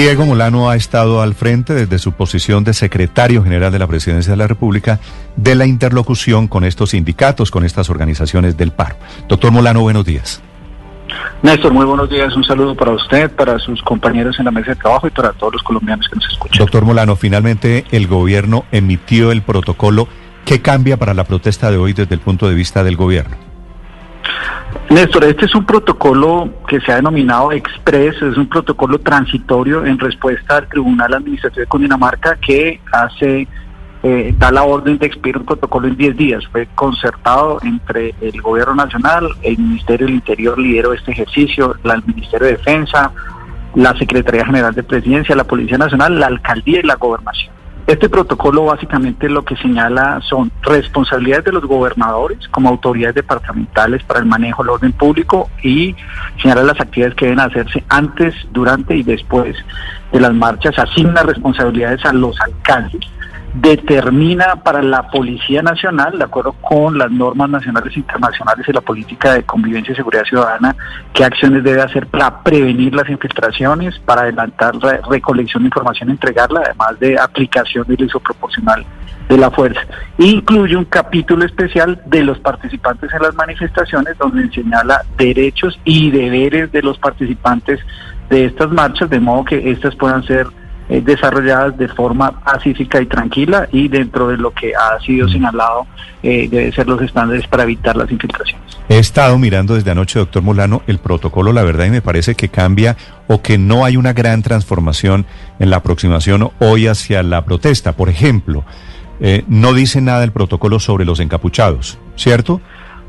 Diego Molano ha estado al frente desde su posición de secretario general de la Presidencia de la República de la interlocución con estos sindicatos, con estas organizaciones del paro. Doctor Molano, buenos días. Néstor, muy buenos días. Un saludo para usted, para sus compañeros en la mesa de trabajo y para todos los colombianos que nos escuchan. Doctor Molano, finalmente el gobierno emitió el protocolo. ¿Qué cambia para la protesta de hoy desde el punto de vista del gobierno? Néstor, este es un protocolo que se ha denominado Express, es un protocolo transitorio en respuesta al Tribunal Administrativo de Cundinamarca que hace, eh, da la orden de expirar un protocolo en 10 días. Fue concertado entre el Gobierno Nacional, el Ministerio del Interior lideró este ejercicio, el Ministerio de Defensa, la Secretaría General de Presidencia, la Policía Nacional, la Alcaldía y la Gobernación. Este protocolo básicamente lo que señala son responsabilidades de los gobernadores como autoridades departamentales para el manejo del orden público y señala las actividades que deben hacerse antes, durante y después de las marchas, asigna responsabilidades a los alcaldes determina para la Policía Nacional, de acuerdo con las normas nacionales e internacionales y la política de convivencia y seguridad ciudadana, qué acciones debe hacer para prevenir las infiltraciones, para adelantar la recolección de información, entregarla, además de aplicación del uso proporcional de la fuerza. Incluye un capítulo especial de los participantes en las manifestaciones donde señala derechos y deberes de los participantes de estas marchas, de modo que estas puedan ser eh, desarrolladas de forma pacífica y tranquila y dentro de lo que ha sido mm. señalado eh, debe ser los estándares para evitar las infiltraciones. He estado mirando desde anoche, doctor Molano, el protocolo, la verdad, y me parece que cambia o que no hay una gran transformación en la aproximación hoy hacia la protesta. Por ejemplo, eh, no dice nada el protocolo sobre los encapuchados, ¿cierto?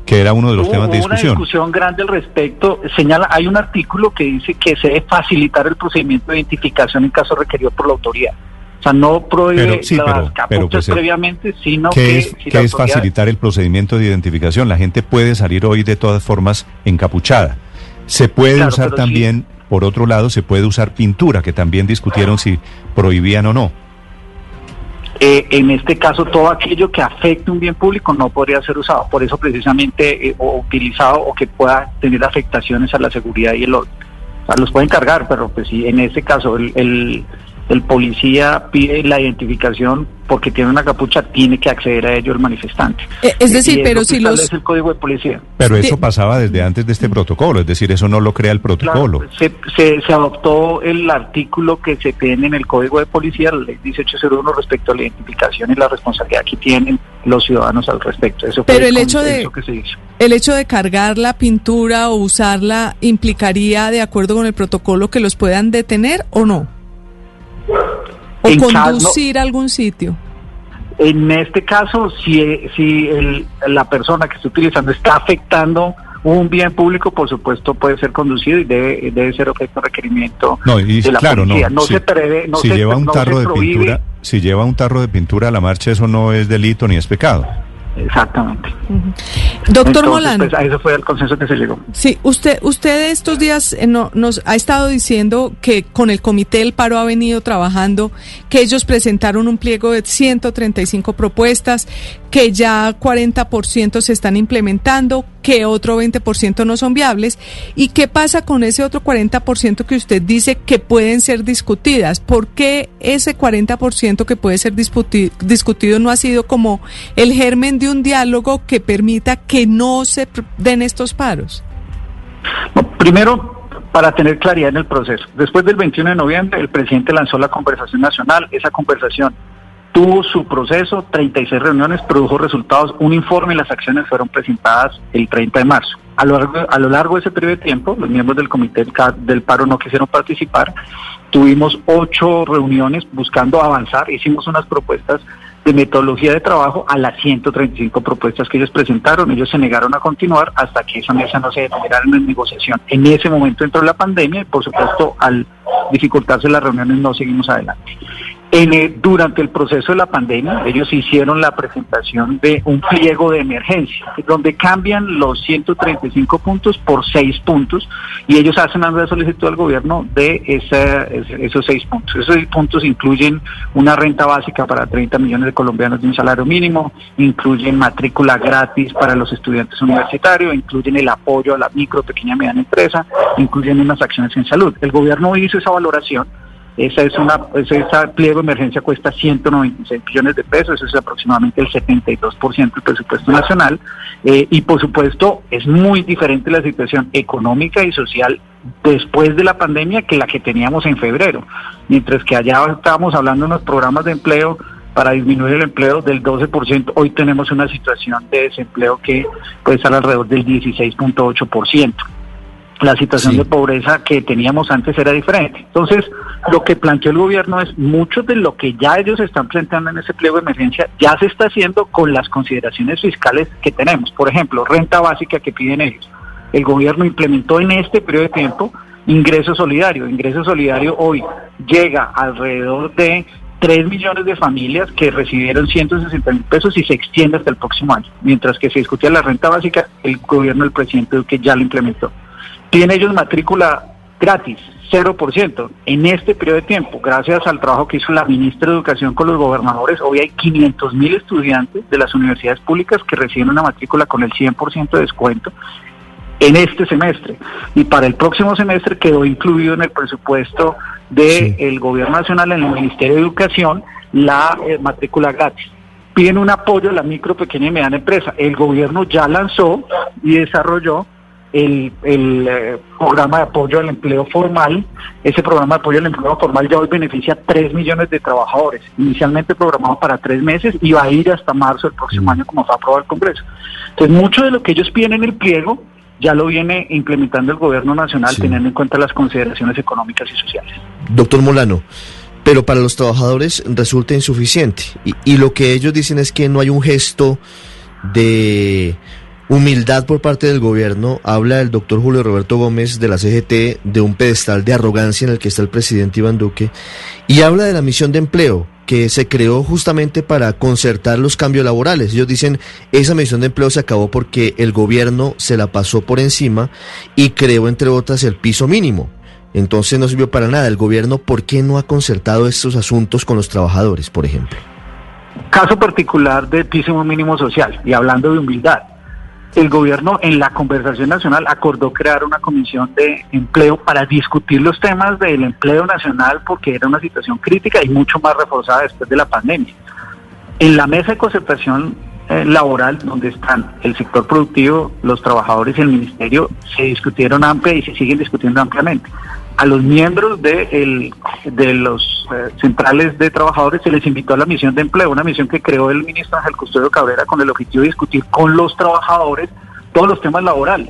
Que era uno de los temas de discusión. Una discusión grande al respecto. Señala, hay un artículo que dice que se debe facilitar el procedimiento de identificación en caso requerido por la autoridad. O sea, no prohíbe las capuchas pues, previamente, sino que... Es, ¿qué es facilitar el procedimiento de identificación? La gente puede salir hoy de todas formas encapuchada. Se puede usar también, por otro lado, se puede usar pintura, que también discutieron si prohibían o no. Eh, en este caso, todo aquello que afecte un bien público no podría ser usado. Por eso, precisamente, eh, o utilizado o que pueda tener afectaciones a la seguridad y el orden. O sea, los pueden cargar, pero pues sí, en este caso, el el policía pide la identificación porque tiene una capucha, tiene que acceder a ello el manifestante. Eh, es decir, pero si los... el código de policía. Pero eso pasaba desde antes de este protocolo, es decir, eso no lo crea el protocolo. se, se, adoptó el artículo que se tiene en el código de policía, la ley 1801, respecto a la identificación y la responsabilidad que tienen los ciudadanos al respecto. Eso pero el, hecho de... Que se hizo. El hecho de cargar la pintura o usarla implicaría, de acuerdo con el protocolo, que los puedan detener o no? O conducir a algún sitio. En este caso, si, si la persona que está utilizando está afectando un bien público, por supuesto, puede ser conducido y debe, debe ser objeto de requerimiento no, y, de la claro, policía. No, se prevé, no si lleva un tarro de pintura, si lleva un tarro de pintura a la marcha, eso no es delito ni es pecado. Exactamente. Doctor Molano. Pues, eso fue el consenso que se llegó. Sí, usted, usted estos días eh, no, nos ha estado diciendo que con el Comité del Paro ha venido trabajando, que ellos presentaron un pliego de 135 propuestas, que ya 40% se están implementando, que otro 20% no son viables. ¿Y qué pasa con ese otro 40% que usted dice que pueden ser discutidas? ¿Por qué ese 40% que puede ser discutido no ha sido como el germen de un diálogo que permita que no se den estos paros? primero, para tener claridad en el proceso. Después del 21 de noviembre, el presidente lanzó la conversación nacional. Esa conversación tuvo su proceso, 36 reuniones, produjo resultados, un informe y las acciones fueron presentadas el 30 de marzo. A lo, largo, a lo largo de ese periodo de tiempo, los miembros del comité del paro no quisieron participar. Tuvimos ocho reuniones buscando avanzar, hicimos unas propuestas de metodología de trabajo a las 135 propuestas que ellos presentaron. Ellos se negaron a continuar hasta que esa mesa no se determinara en negociación. En ese momento entró la pandemia y, por supuesto, al dificultarse las reuniones no seguimos adelante. En durante el proceso de la pandemia, ellos hicieron la presentación de un pliego de emergencia, donde cambian los 135 puntos por 6 puntos y ellos hacen una solicitud al gobierno de esos 6 puntos. Esos 6 puntos incluyen una renta básica para 30 millones de colombianos de un salario mínimo, incluyen matrícula gratis para los estudiantes universitarios, incluyen el apoyo a la micro, pequeña y mediana empresa, incluyen unas acciones en salud. El gobierno hizo esa valoración Esa es una, ese pliego de emergencia cuesta 196 millones de pesos, eso es aproximadamente el 72% del presupuesto nacional. Eh, y por supuesto es muy diferente la situación económica y social después de la pandemia que la que teníamos en febrero. Mientras que allá estábamos hablando de unos programas de empleo para disminuir el empleo del 12%, hoy tenemos una situación de desempleo que puede estar alrededor del 16.8% la situación de pobreza que teníamos antes era diferente. Entonces, lo que planteó el gobierno es mucho de lo que ya ellos están planteando en ese pliego de emergencia ya se está haciendo con las consideraciones fiscales que tenemos. Por ejemplo, renta básica que piden ellos. El gobierno implementó en este periodo de tiempo ingreso solidario. Ingreso solidario hoy llega alrededor de 3 millones de familias que recibieron 160 mil pesos y se extiende hasta el próximo año. Mientras que se discutía la renta básica, el gobierno del presidente Duque ya lo implementó. Tienen ellos matrícula gratis, 0%, en este periodo de tiempo, gracias al trabajo que hizo la ministra de Educación con los gobernadores, hoy hay 500 mil estudiantes de las universidades públicas que reciben una matrícula con el 100% de descuento en este semestre. Y para el próximo semestre quedó incluido en el presupuesto del Gobierno Nacional, en el Ministerio de Educación, la eh, matrícula gratis. Piden un apoyo a la micro, pequeña y mediana empresa. El gobierno ya lanzó y desarrolló el, el eh, programa de apoyo al empleo formal. Ese programa de apoyo al empleo formal ya hoy beneficia a 3 millones de trabajadores. Inicialmente programado para tres meses y va a ir hasta marzo del próximo mm. año como fue aprobado el Congreso. Entonces, mucho de lo que ellos piden en el pliego ya lo viene implementando el gobierno nacional teniendo en cuenta las consideraciones económicas y sociales. Doctor Molano, pero para los trabajadores resulta insuficiente y, y lo que ellos dicen es que no hay un gesto de humildad por parte del gobierno, habla el doctor Julio Roberto Gómez de la CGT de un pedestal de arrogancia en el que está el presidente Iván Duque, y habla de la misión de empleo que se creó justamente para concertar los cambios laborales. Ellos dicen, esa misión de empleo se acabó porque el gobierno se la pasó por encima y creó, entre otras, el piso mínimo. Entonces no sirvió para nada. El gobierno, ¿por qué no ha concertado estos asuntos con los trabajadores, por ejemplo? Caso particular del piso mínimo social, y hablando de humildad el gobierno en la conversación nacional acordó crear una comisión de empleo para discutir los temas del empleo nacional porque era una situación crítica y mucho más reforzada después de la pandemia. En la mesa de concertación eh, laboral, donde están el sector productivo, los trabajadores y el ministerio, se discutieron amplia y se siguen discutiendo ampliamente a los miembros de, de los eh, centrales de trabajadores se les invitó a la misión de empleo, una misión que creó el ministro Ángel Custodio Cabrera con el objetivo de discutir con los trabajadores todos los temas laborales.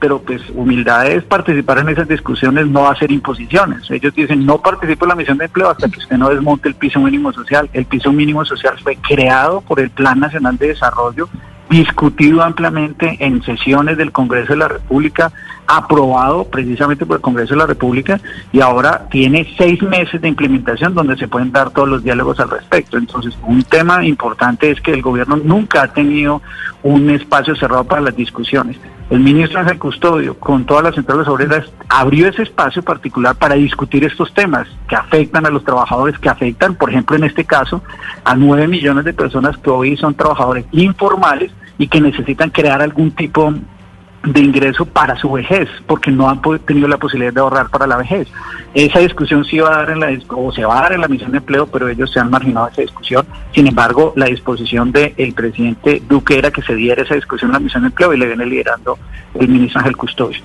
Pero pues humildad es participar en esas discusiones, no hacer imposiciones. Ellos dicen, no participo en la misión de empleo hasta que usted no desmonte el piso mínimo social. El piso mínimo social fue creado por el Plan Nacional de Desarrollo discutido ampliamente en sesiones del Congreso de la República, aprobado precisamente por el Congreso de la República y ahora tiene seis meses de implementación donde se pueden dar todos los diálogos al respecto. Entonces, un tema importante es que el gobierno nunca ha tenido un espacio cerrado para las discusiones. El ministro Ángel Custodio, con todas las centrales obreras, abrió ese espacio particular para discutir estos temas que afectan a los trabajadores, que afectan, por ejemplo, en este caso, a nueve millones de personas que hoy son trabajadores informales y que necesitan crear algún tipo de ingreso para su vejez, porque no han tenido la posibilidad de ahorrar para la vejez. Esa discusión sí va a dar en la o se va a dar en la misión de empleo, pero ellos se han marginado esa discusión. Sin embargo, la disposición del presidente Duque era que se diera esa discusión en la misión de empleo y le viene liderando el ministro Ángel Custodio.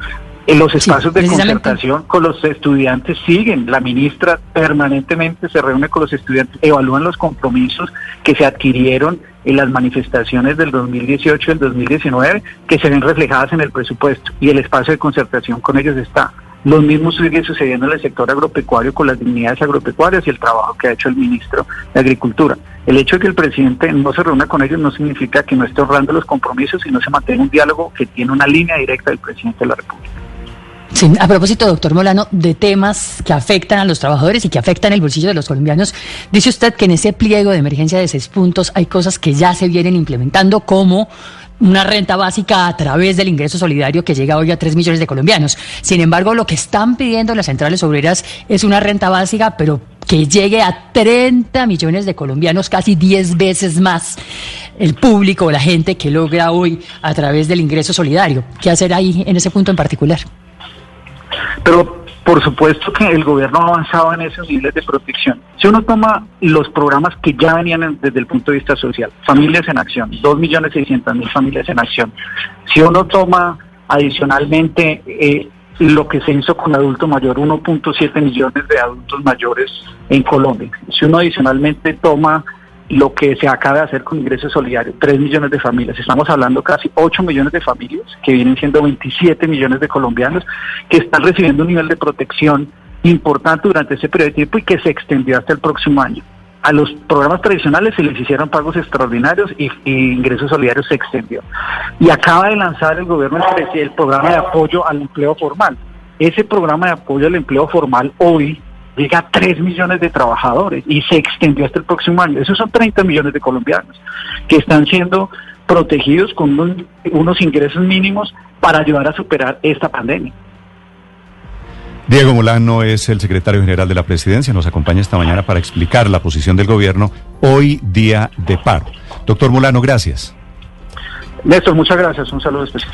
En los espacios de concertación con los estudiantes siguen. La ministra permanentemente se reúne con los estudiantes, evalúan los compromisos que se adquirieron en las manifestaciones del 2018 y el 2019 que se ven reflejadas en el presupuesto y el espacio de concertación con ellos está. Lo mismo sigue sucediendo en el sector agropecuario con las dignidades agropecuarias y el trabajo que ha hecho el ministro de Agricultura. El hecho de que el presidente no se reúna con ellos no significa que no esté honrando los compromisos, sino se mantenga un diálogo que tiene una línea directa del presidente de la República. Sí, a propósito, doctor Molano, de temas que afectan a los trabajadores y que afectan el bolsillo de los colombianos, dice usted que en ese pliego de emergencia de seis puntos hay cosas que ya se vienen implementando como una renta básica a través del ingreso solidario que llega hoy a tres millones de colombianos. Sin embargo, lo que están pidiendo las centrales obreras es una renta básica, pero que llegue a 30 millones de colombianos, casi 10 veces más el público, la gente que logra hoy a través del ingreso solidario. ¿Qué hacer ahí en ese punto en particular? Pero por supuesto que el gobierno ha avanzado en esos niveles de protección. Si uno toma los programas que ya venían desde el punto de vista social, familias en acción, 2.600.000 familias en acción. Si uno toma adicionalmente eh, lo que se hizo con adulto mayor, 1.7 millones de adultos mayores en Colombia. Si uno adicionalmente toma lo que se acaba de hacer con ingresos solidarios, 3 millones de familias. Estamos hablando casi 8 millones de familias, que vienen siendo 27 millones de colombianos, que están recibiendo un nivel de protección importante durante ese periodo de tiempo y que se extendió hasta el próximo año. A los programas tradicionales se les hicieron pagos extraordinarios y, ingresos solidarios se extendió. Y acaba de lanzar el gobierno el programa de apoyo al empleo formal. Ese programa de apoyo al empleo formal hoy llega a 3 millones de trabajadores y se extendió hasta el próximo año. Esos son 30 millones de colombianos que están siendo protegidos con unos, ingresos mínimos para ayudar a superar esta pandemia. Diego Molano es el secretario general de la presidencia, nos acompaña esta mañana para explicar la posición del gobierno hoy día de paro. Doctor Molano, gracias. Néstor, muchas gracias, un saludo especial.